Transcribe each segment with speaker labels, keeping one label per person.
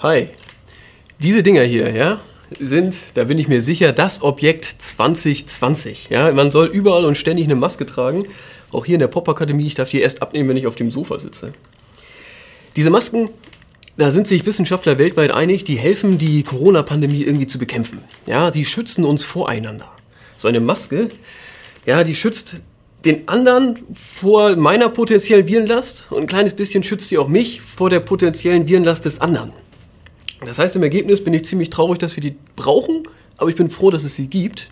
Speaker 1: Hi. Diese Dinger hier, ja, sind, da bin ich mir sicher, das Objekt 2020. Ja, man soll überall und ständig eine Maske tragen. Auch hier in der Popakademie, ich darf die erst abnehmen, wenn ich auf dem Sofa sitze. Diese Masken, da sind sich Wissenschaftler weltweit einig, die helfen, die Corona-Pandemie irgendwie zu bekämpfen. Ja, die schützen uns voreinander. So eine Maske, ja, die schützt den anderen vor meiner potenziellen Virenlast und ein kleines bisschen schützt sie auch mich vor der potenziellen Virenlast des anderen. Das heißt, im Ergebnis bin ich ziemlich traurig, dass wir die brauchen, aber ich bin froh, dass es sie gibt.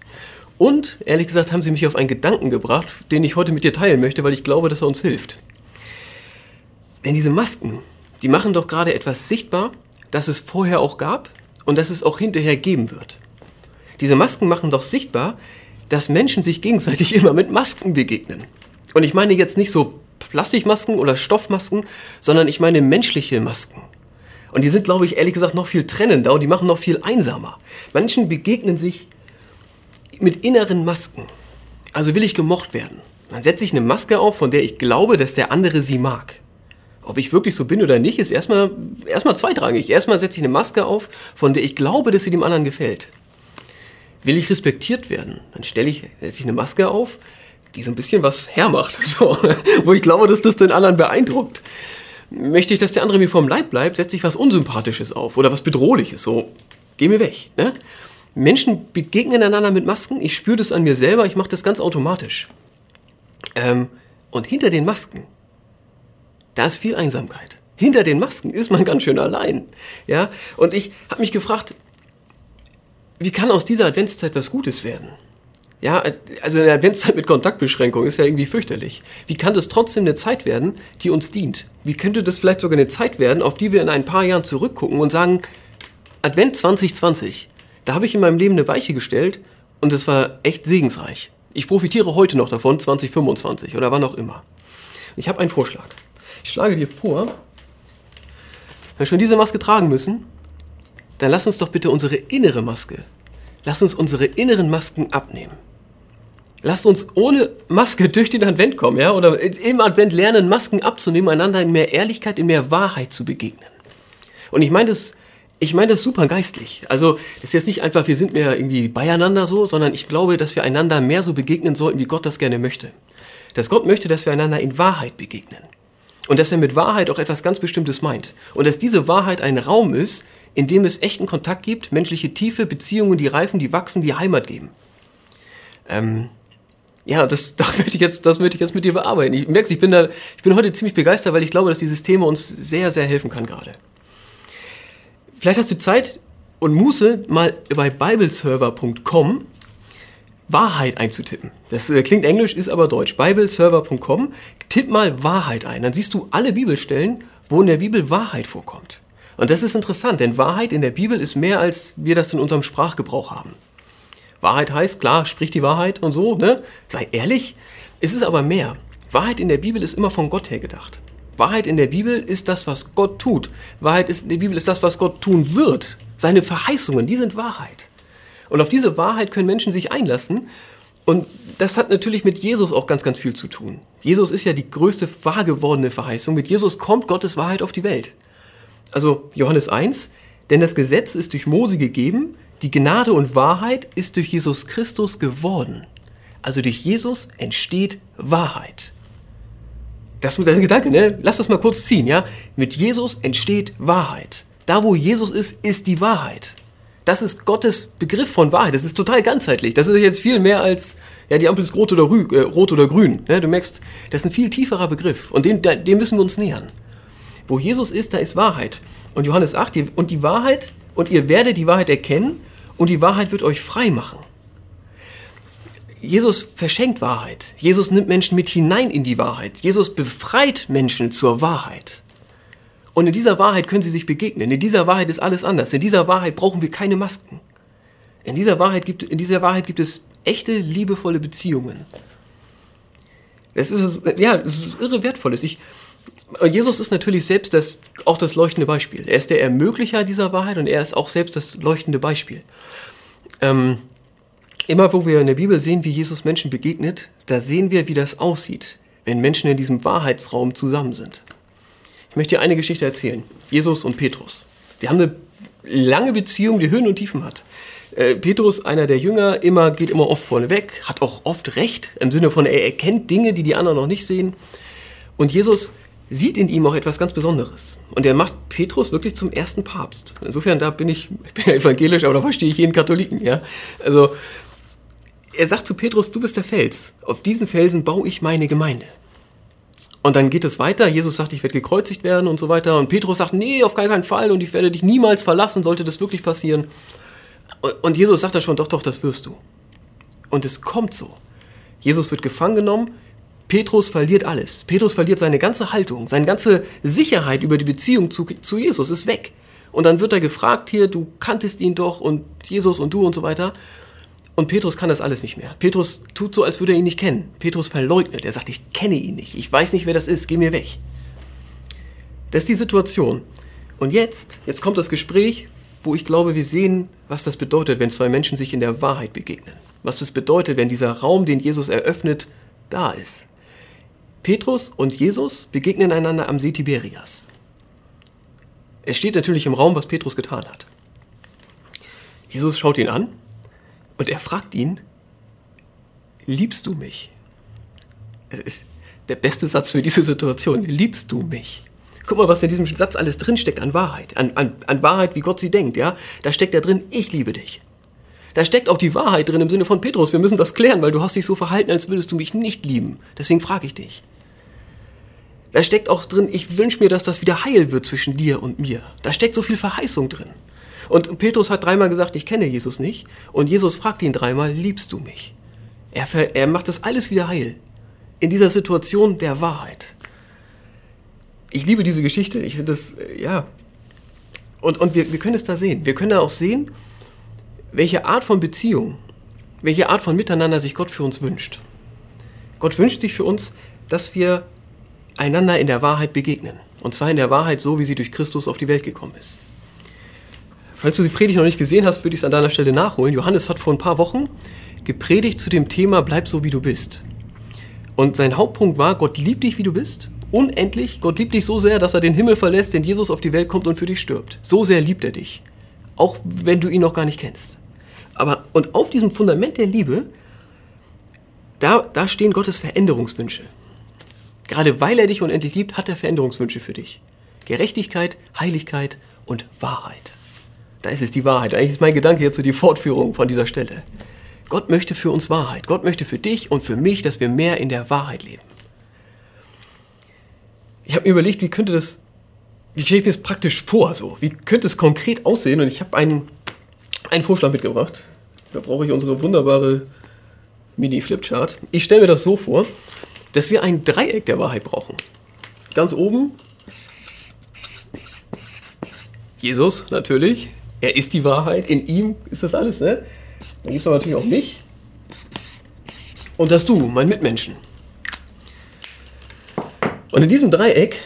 Speaker 1: Und ehrlich gesagt haben sie mich auf einen Gedanken gebracht, den ich heute mit dir teilen möchte, weil ich glaube, dass er uns hilft. Denn diese Masken, die machen doch gerade etwas sichtbar, das es vorher auch gab und das es auch hinterher geben wird. Diese Masken machen doch sichtbar, dass Menschen sich gegenseitig immer mit Masken begegnen. Und ich meine jetzt nicht so Plastikmasken oder Stoffmasken, sondern ich meine menschliche Masken. Und die sind, glaube ich, ehrlich gesagt noch viel trennender und die machen noch viel einsamer. Menschen begegnen sich mit inneren Masken. Also will ich gemocht werden. Dann setze ich eine Maske auf, von der ich glaube, dass der andere sie mag. Ob ich wirklich so bin oder nicht, ist erstmal, erstmal zweitrangig. Erstmal setze ich eine Maske auf, von der ich glaube, dass sie dem anderen gefällt. Will ich respektiert werden, dann stelle ich, setze ich eine Maske auf, die so ein bisschen was hermacht, so, wo ich glaube, dass das den anderen beeindruckt. Möchte ich, dass der andere mir vom Leib bleibt, setze ich was Unsympathisches auf oder was Bedrohliches, so, geh mir weg. Ne? Menschen begegnen einander mit Masken, ich spüre das an mir selber, ich mache das ganz automatisch. Ähm, und hinter den Masken, da ist viel Einsamkeit. Hinter den Masken ist man ganz schön allein. Ja? Und ich habe mich gefragt, wie kann aus dieser Adventszeit was Gutes werden? Ja, also eine Adventszeit mit Kontaktbeschränkung ist ja irgendwie fürchterlich. Wie kann das trotzdem eine Zeit werden, die uns dient? Wie könnte das vielleicht sogar eine Zeit werden, auf die wir in ein paar Jahren zurückgucken und sagen, Advent 2020, da habe ich in meinem Leben eine Weiche gestellt und es war echt segensreich. Ich profitiere heute noch davon, 2025 oder wann auch immer. Ich habe einen Vorschlag. Ich schlage dir vor, wenn wir schon diese Maske tragen müssen, dann lass uns doch bitte unsere innere Maske, lass uns unsere inneren Masken abnehmen. Lasst uns ohne Maske durch den Advent kommen, ja, oder im Advent lernen, Masken abzunehmen, einander in mehr Ehrlichkeit, in mehr Wahrheit zu begegnen. Und ich meine das, ich meine das super geistlich. Also, das ist jetzt nicht einfach, wir sind mehr irgendwie beieinander so, sondern ich glaube, dass wir einander mehr so begegnen sollten, wie Gott das gerne möchte. Dass Gott möchte, dass wir einander in Wahrheit begegnen. Und dass er mit Wahrheit auch etwas ganz Bestimmtes meint. Und dass diese Wahrheit ein Raum ist, in dem es echten Kontakt gibt, menschliche Tiefe, Beziehungen, die reifen, die wachsen, die Heimat geben. Ähm, ja, das, das, möchte ich jetzt, das möchte ich jetzt mit dir bearbeiten. Ich merke, ich bin, da, ich bin heute ziemlich begeistert, weil ich glaube, dass dieses Thema uns sehr, sehr helfen kann gerade. Vielleicht hast du Zeit und Muße, mal bei bibleserver.com Wahrheit einzutippen. Das äh, klingt englisch, ist aber deutsch. bibleserver.com, tipp mal Wahrheit ein. Dann siehst du alle Bibelstellen, wo in der Bibel Wahrheit vorkommt. Und das ist interessant, denn Wahrheit in der Bibel ist mehr, als wir das in unserem Sprachgebrauch haben. Wahrheit heißt, klar, sprich die Wahrheit und so, ne? Sei ehrlich. Es ist aber mehr. Wahrheit in der Bibel ist immer von Gott her gedacht. Wahrheit in der Bibel ist das, was Gott tut. Wahrheit in der Bibel ist das, was Gott tun wird. Seine Verheißungen, die sind Wahrheit. Und auf diese Wahrheit können Menschen sich einlassen. Und das hat natürlich mit Jesus auch ganz, ganz viel zu tun. Jesus ist ja die größte wahr gewordene Verheißung. Mit Jesus kommt Gottes Wahrheit auf die Welt. Also Johannes 1, denn das Gesetz ist durch Mose gegeben, die Gnade und Wahrheit ist durch Jesus Christus geworden. Also durch Jesus entsteht Wahrheit. Das ist ein Gedanke, ne? Lass das mal kurz ziehen, ja? Mit Jesus entsteht Wahrheit. Da, wo Jesus ist, ist die Wahrheit. Das ist Gottes Begriff von Wahrheit. Das ist total ganzheitlich. Das ist jetzt viel mehr als, ja, die Ampel ist rot oder, rü, äh, rot oder grün. Ne? Du merkst, das ist ein viel tieferer Begriff. Und dem, dem müssen wir uns nähern. Wo Jesus ist, da ist Wahrheit. Und Johannes 8, und die Wahrheit, und ihr werdet die Wahrheit erkennen, und die Wahrheit wird euch frei machen. Jesus verschenkt Wahrheit. Jesus nimmt Menschen mit hinein in die Wahrheit. Jesus befreit Menschen zur Wahrheit. Und in dieser Wahrheit können sie sich begegnen. In dieser Wahrheit ist alles anders. In dieser Wahrheit brauchen wir keine Masken. In dieser Wahrheit gibt, in dieser Wahrheit gibt es echte, liebevolle Beziehungen. Das ist, ja, das ist irre wertvolles. Ich, Jesus ist natürlich selbst das, auch das leuchtende Beispiel. Er ist der Ermöglicher dieser Wahrheit und er ist auch selbst das leuchtende Beispiel. Ähm, immer wo wir in der Bibel sehen, wie Jesus Menschen begegnet, da sehen wir, wie das aussieht, wenn Menschen in diesem Wahrheitsraum zusammen sind. Ich möchte dir eine Geschichte erzählen. Jesus und Petrus. Die haben eine lange Beziehung, die Höhen und Tiefen hat. Äh, Petrus, einer der Jünger, immer, geht immer oft vorne weg, hat auch oft recht, im Sinne von, er erkennt Dinge, die die anderen noch nicht sehen. Und Jesus sieht in ihm auch etwas ganz Besonderes. Und er macht Petrus wirklich zum ersten Papst. Insofern, da bin ich, ich bin ja evangelisch, aber da verstehe ich jeden Katholiken, ja. Also, er sagt zu Petrus, du bist der Fels. Auf diesen Felsen baue ich meine Gemeinde. Und dann geht es weiter. Jesus sagt, ich werde gekreuzigt werden und so weiter. Und Petrus sagt, nee, auf keinen Fall und ich werde dich niemals verlassen, sollte das wirklich passieren. Und Jesus sagt dann schon, doch, doch, das wirst du. Und es kommt so. Jesus wird gefangen genommen, Petrus verliert alles. Petrus verliert seine ganze Haltung, seine ganze Sicherheit über die Beziehung zu, zu Jesus ist weg. Und dann wird er gefragt hier, du kanntest ihn doch und Jesus und du und so weiter. Und Petrus kann das alles nicht mehr. Petrus tut so, als würde er ihn nicht kennen. Petrus verleugnet. Er sagt, ich kenne ihn nicht. Ich weiß nicht, wer das ist. Geh mir weg. Das ist die Situation. Und jetzt, jetzt kommt das Gespräch, wo ich glaube, wir sehen, was das bedeutet, wenn zwei Menschen sich in der Wahrheit begegnen. Was das bedeutet, wenn dieser Raum, den Jesus eröffnet, da ist. Petrus und Jesus begegnen einander am See Tiberias. Es steht natürlich im Raum, was Petrus getan hat. Jesus schaut ihn an und er fragt ihn, liebst du mich? Es ist der beste Satz für diese Situation. Liebst du mich? Guck mal, was in diesem Satz alles drinsteckt an Wahrheit. An, an, an Wahrheit, wie Gott sie denkt. Ja? Da steckt da drin, ich liebe dich. Da steckt auch die Wahrheit drin im Sinne von Petrus. Wir müssen das klären, weil du hast dich so verhalten, als würdest du mich nicht lieben. Deswegen frage ich dich. Da steckt auch drin, ich wünsche mir, dass das wieder heil wird zwischen dir und mir. Da steckt so viel Verheißung drin. Und Petrus hat dreimal gesagt, ich kenne Jesus nicht. Und Jesus fragt ihn dreimal, liebst du mich? Er, er macht das alles wieder heil. In dieser Situation der Wahrheit. Ich liebe diese Geschichte. Ich finde das, äh, ja. Und, und wir, wir können es da sehen. Wir können da auch sehen, welche Art von Beziehung, welche Art von Miteinander sich Gott für uns wünscht. Gott wünscht sich für uns, dass wir einander in der Wahrheit begegnen. Und zwar in der Wahrheit so, wie sie durch Christus auf die Welt gekommen ist. Falls du die Predigt noch nicht gesehen hast, würde ich es an deiner Stelle nachholen. Johannes hat vor ein paar Wochen gepredigt zu dem Thema Bleib so, wie du bist. Und sein Hauptpunkt war, Gott liebt dich, wie du bist. Unendlich. Gott liebt dich so sehr, dass er den Himmel verlässt, denn Jesus auf die Welt kommt und für dich stirbt. So sehr liebt er dich. Auch wenn du ihn noch gar nicht kennst. Aber, und auf diesem Fundament der Liebe, da, da stehen Gottes Veränderungswünsche. Gerade weil er dich unendlich liebt, hat er Veränderungswünsche für dich. Gerechtigkeit, Heiligkeit und Wahrheit. Da ist es die Wahrheit. Eigentlich ist mein Gedanke jetzt so die Fortführung von dieser Stelle. Gott möchte für uns Wahrheit. Gott möchte für dich und für mich, dass wir mehr in der Wahrheit leben. Ich habe mir überlegt, wie könnte das, wie stelle ich mir das praktisch vor? So? Wie könnte es konkret aussehen? Und ich habe einen, einen Vorschlag mitgebracht. Da brauche ich unsere wunderbare Mini-Flipchart. Ich stelle mir das so vor, dass wir ein Dreieck der Wahrheit brauchen. Ganz oben Jesus, natürlich. Er ist die Wahrheit. In ihm ist das alles, ne? Dann gibt es aber natürlich auch mich. Und das du, mein Mitmenschen. Und in diesem Dreieck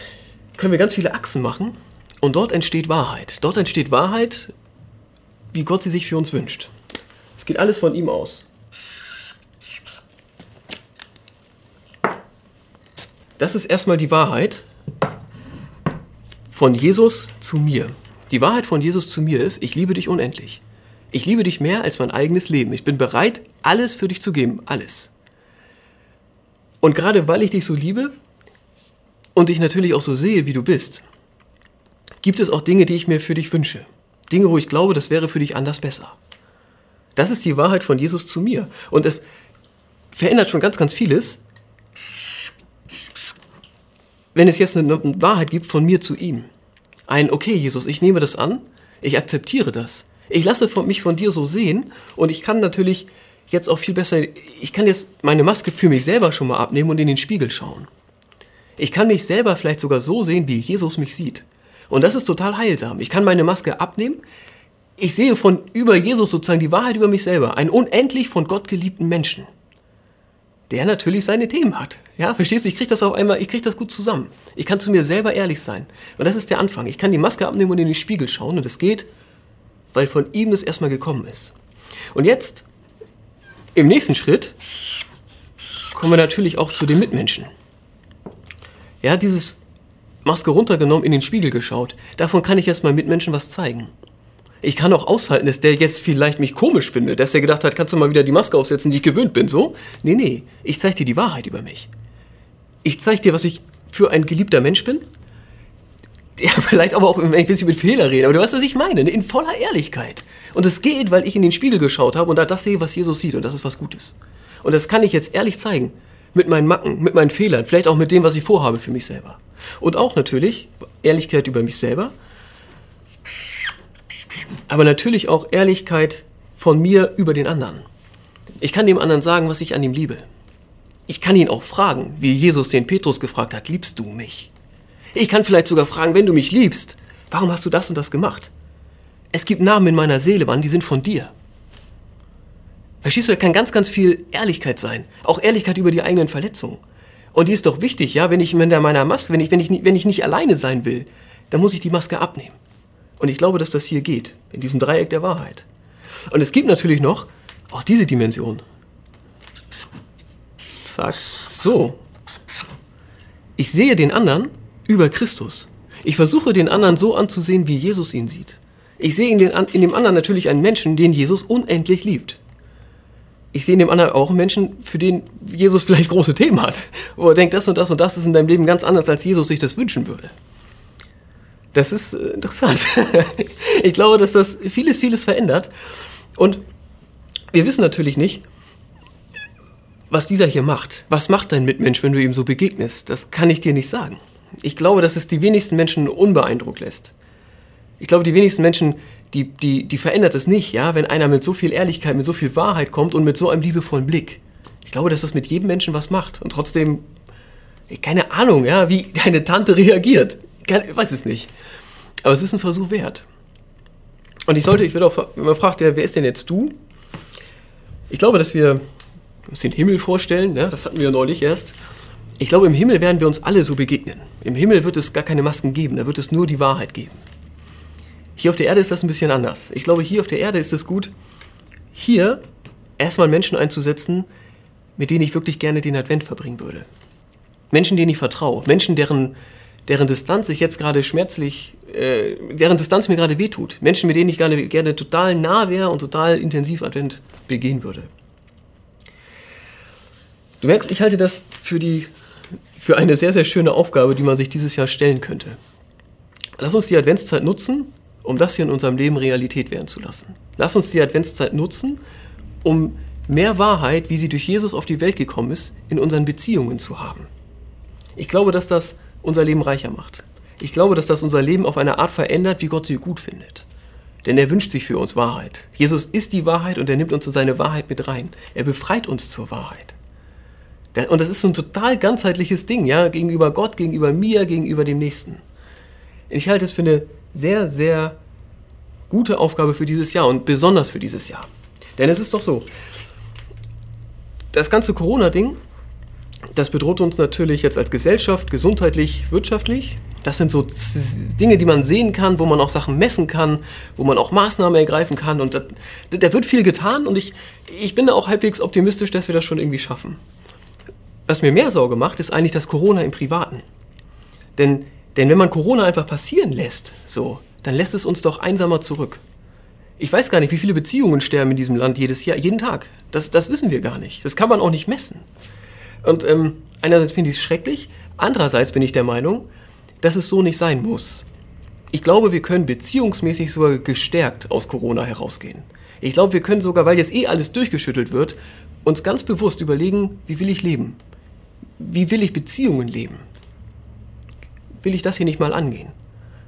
Speaker 1: können wir ganz viele Achsen machen. Und dort entsteht Wahrheit. Dort entsteht Wahrheit, wie Gott sie sich für uns wünscht. Es geht alles von ihm aus. Das ist erstmal die Wahrheit von Jesus zu mir. Die Wahrheit von Jesus zu mir ist, ich liebe dich unendlich. Ich liebe dich mehr als mein eigenes Leben. Ich bin bereit, alles für dich zu geben. Alles. Und gerade weil ich dich so liebe und dich natürlich auch so sehe, wie du bist, gibt es auch Dinge, die ich mir für dich wünsche. Dinge, wo ich glaube, das wäre für dich anders besser. Das ist die Wahrheit von Jesus zu mir. Und es verändert schon ganz, ganz vieles, wenn es jetzt eine Wahrheit gibt von mir zu ihm, ein, okay, Jesus, ich nehme das an, ich akzeptiere das, ich lasse mich von dir so sehen und ich kann natürlich jetzt auch viel besser, ich kann jetzt meine Maske für mich selber schon mal abnehmen und in den Spiegel schauen. Ich kann mich selber vielleicht sogar so sehen, wie Jesus mich sieht. Und das ist total heilsam. Ich kann meine Maske abnehmen. Ich sehe von über Jesus sozusagen die Wahrheit über mich selber. Einen unendlich von Gott geliebten Menschen der natürlich seine Themen hat. Ja, verstehst du? Ich kriege das auf einmal, ich kriege das gut zusammen. Ich kann zu mir selber ehrlich sein. Und das ist der Anfang. Ich kann die Maske abnehmen und in den Spiegel schauen und das geht, weil von ihm das erstmal gekommen ist. Und jetzt, im nächsten Schritt, kommen wir natürlich auch zu den Mitmenschen. Ja, dieses Maske runtergenommen, in den Spiegel geschaut. Davon kann ich meinen Mitmenschen was zeigen. Ich kann auch aushalten, dass der jetzt vielleicht mich komisch findet, dass er gedacht hat, kannst du mal wieder die Maske aufsetzen, die ich gewöhnt bin, so? Nee, nee, ich zeige dir die Wahrheit über mich. Ich zeige dir, was ich für ein geliebter Mensch bin. Ja, vielleicht aber auch, wenn ich ein mit Fehler rede, aber du weißt, was ich meine, ne? in voller Ehrlichkeit. Und es geht, weil ich in den Spiegel geschaut habe und da das sehe, was Jesus sieht und das ist was Gutes. Und das kann ich jetzt ehrlich zeigen. Mit meinen Macken, mit meinen Fehlern, vielleicht auch mit dem, was ich vorhabe für mich selber. Und auch natürlich Ehrlichkeit über mich selber, aber natürlich auch Ehrlichkeit von mir über den anderen. Ich kann dem anderen sagen, was ich an ihm liebe. Ich kann ihn auch fragen, wie Jesus den Petrus gefragt hat, liebst du mich? Ich kann vielleicht sogar fragen, wenn du mich liebst, warum hast du das und das gemacht? Es gibt Namen in meiner Seele, Mann, die sind von dir. Verstehst du, da kann ganz, ganz viel Ehrlichkeit sein. Auch Ehrlichkeit über die eigenen Verletzungen. Und die ist doch wichtig, ja, wenn ich mit meiner Maske, wenn ich, wenn ich, wenn ich nicht alleine sein will, dann muss ich die Maske abnehmen. Und ich glaube, dass das hier geht, in diesem Dreieck der Wahrheit. Und es gibt natürlich noch auch diese Dimension. Zack, so. Ich sehe den anderen über Christus. Ich versuche den anderen so anzusehen, wie Jesus ihn sieht. Ich sehe in, den, in dem anderen natürlich einen Menschen, den Jesus unendlich liebt. Ich sehe in dem anderen auch einen Menschen, für den Jesus vielleicht große Themen hat. Wo er denkt, das und das und das ist in deinem Leben ganz anders, als Jesus sich das wünschen würde. Das ist äh, interessant. ich glaube, dass das vieles, vieles verändert. Und wir wissen natürlich nicht, was dieser hier macht. Was macht dein Mitmensch, wenn du ihm so begegnest? Das kann ich dir nicht sagen. Ich glaube, dass es die wenigsten Menschen unbeeindruckt lässt. Ich glaube, die wenigsten Menschen, die, die, die verändert es nicht, ja, wenn einer mit so viel Ehrlichkeit, mit so viel Wahrheit kommt und mit so einem liebevollen Blick. Ich glaube, dass das mit jedem Menschen was macht. Und trotzdem, keine Ahnung, ja, wie deine Tante reagiert. Ich weiß es nicht. Aber es ist ein Versuch wert. Und ich sollte, ich werde auch, wenn man fragt, ja, wer ist denn jetzt du? Ich glaube, dass wir uns den Himmel vorstellen, ne? das hatten wir neulich erst. Ich glaube, im Himmel werden wir uns alle so begegnen. Im Himmel wird es gar keine Masken geben, da wird es nur die Wahrheit geben. Hier auf der Erde ist das ein bisschen anders. Ich glaube, hier auf der Erde ist es gut, hier erstmal Menschen einzusetzen, mit denen ich wirklich gerne den Advent verbringen würde. Menschen, denen ich vertraue. Menschen, deren deren Distanz sich jetzt gerade schmerzlich, äh, deren Distanz mir gerade wehtut. Menschen, mit denen ich gerne, gerne total nah wäre und total intensiv Advent begehen würde. Du merkst, ich halte das für, die, für eine sehr, sehr schöne Aufgabe, die man sich dieses Jahr stellen könnte. Lass uns die Adventszeit nutzen, um das hier in unserem Leben Realität werden zu lassen. Lass uns die Adventszeit nutzen, um mehr Wahrheit, wie sie durch Jesus auf die Welt gekommen ist, in unseren Beziehungen zu haben. Ich glaube, dass das unser Leben reicher macht. Ich glaube, dass das unser Leben auf eine Art verändert, wie Gott sie gut findet. Denn er wünscht sich für uns Wahrheit. Jesus ist die Wahrheit und er nimmt uns in seine Wahrheit mit rein. Er befreit uns zur Wahrheit. Und das ist so ein total ganzheitliches Ding, ja, gegenüber Gott, gegenüber mir, gegenüber dem Nächsten. Ich halte es für eine sehr, sehr gute Aufgabe für dieses Jahr und besonders für dieses Jahr. Denn es ist doch so, das ganze Corona-Ding das bedroht uns natürlich jetzt als Gesellschaft, gesundheitlich, wirtschaftlich. Das sind so Dinge, die man sehen kann, wo man auch Sachen messen kann, wo man auch Maßnahmen ergreifen kann. Und da, wird viel getan und ich, ich bin da auch halbwegs optimistisch, dass wir das schon irgendwie schaffen. Was mir mehr Sorge macht, ist eigentlich das Corona im Privaten. Denn, denn wenn man Corona einfach passieren lässt, so, dann lässt es uns doch einsamer zurück. Ich weiß gar nicht, wie viele Beziehungen sterben in diesem Land jedes Jahr, jeden Tag. Das, das wissen wir gar nicht. Das kann man auch nicht messen. Und ähm, einerseits finde ich es schrecklich, andererseits bin ich der Meinung, dass es so nicht sein muss. Ich glaube, wir können beziehungsmäßig sogar gestärkt aus Corona herausgehen. Ich glaube, wir können sogar, weil jetzt eh alles durchgeschüttelt wird, uns ganz bewusst überlegen, wie will ich leben? Wie will ich Beziehungen leben? Will ich das hier nicht mal angehen?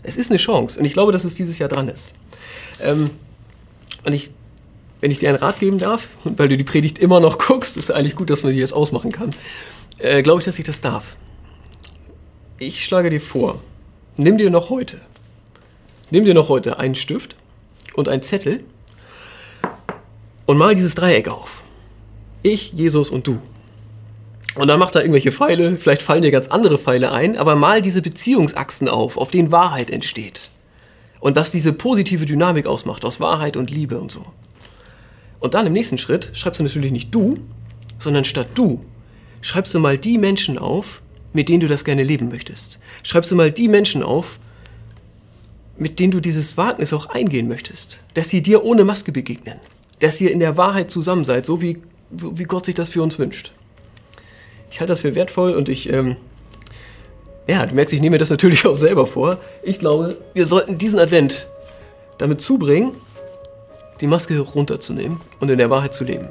Speaker 1: Es ist eine Chance und ich glaube, dass es dieses Jahr dran ist. Ähm, und ich wenn ich dir einen Rat geben darf, und weil du die Predigt immer noch guckst, ist eigentlich gut, dass man die jetzt ausmachen kann, äh, glaube ich, dass ich das darf. Ich schlage dir vor, nimm dir noch heute, nimm dir noch heute einen Stift und einen Zettel und mal dieses Dreieck auf. Ich, Jesus und du. Und dann mach da irgendwelche Pfeile, vielleicht fallen dir ganz andere Pfeile ein, aber mal diese Beziehungsachsen auf, auf denen Wahrheit entsteht. Und was diese positive Dynamik ausmacht, aus Wahrheit und Liebe und so. Und dann im nächsten Schritt schreibst du natürlich nicht du, sondern statt du schreibst du mal die Menschen auf, mit denen du das gerne leben möchtest. Schreibst du mal die Menschen auf, mit denen du dieses Wagnis auch eingehen möchtest. Dass sie dir ohne Maske begegnen. Dass ihr in der Wahrheit zusammen seid, so wie, wie Gott sich das für uns wünscht. Ich halte das für wertvoll und ich, ähm, ja, du merkst, ich nehme mir das natürlich auch selber vor. Ich glaube, wir sollten diesen Advent damit zubringen, die Maske runterzunehmen und in der Wahrheit zu leben.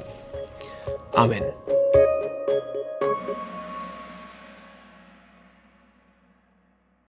Speaker 1: Amen.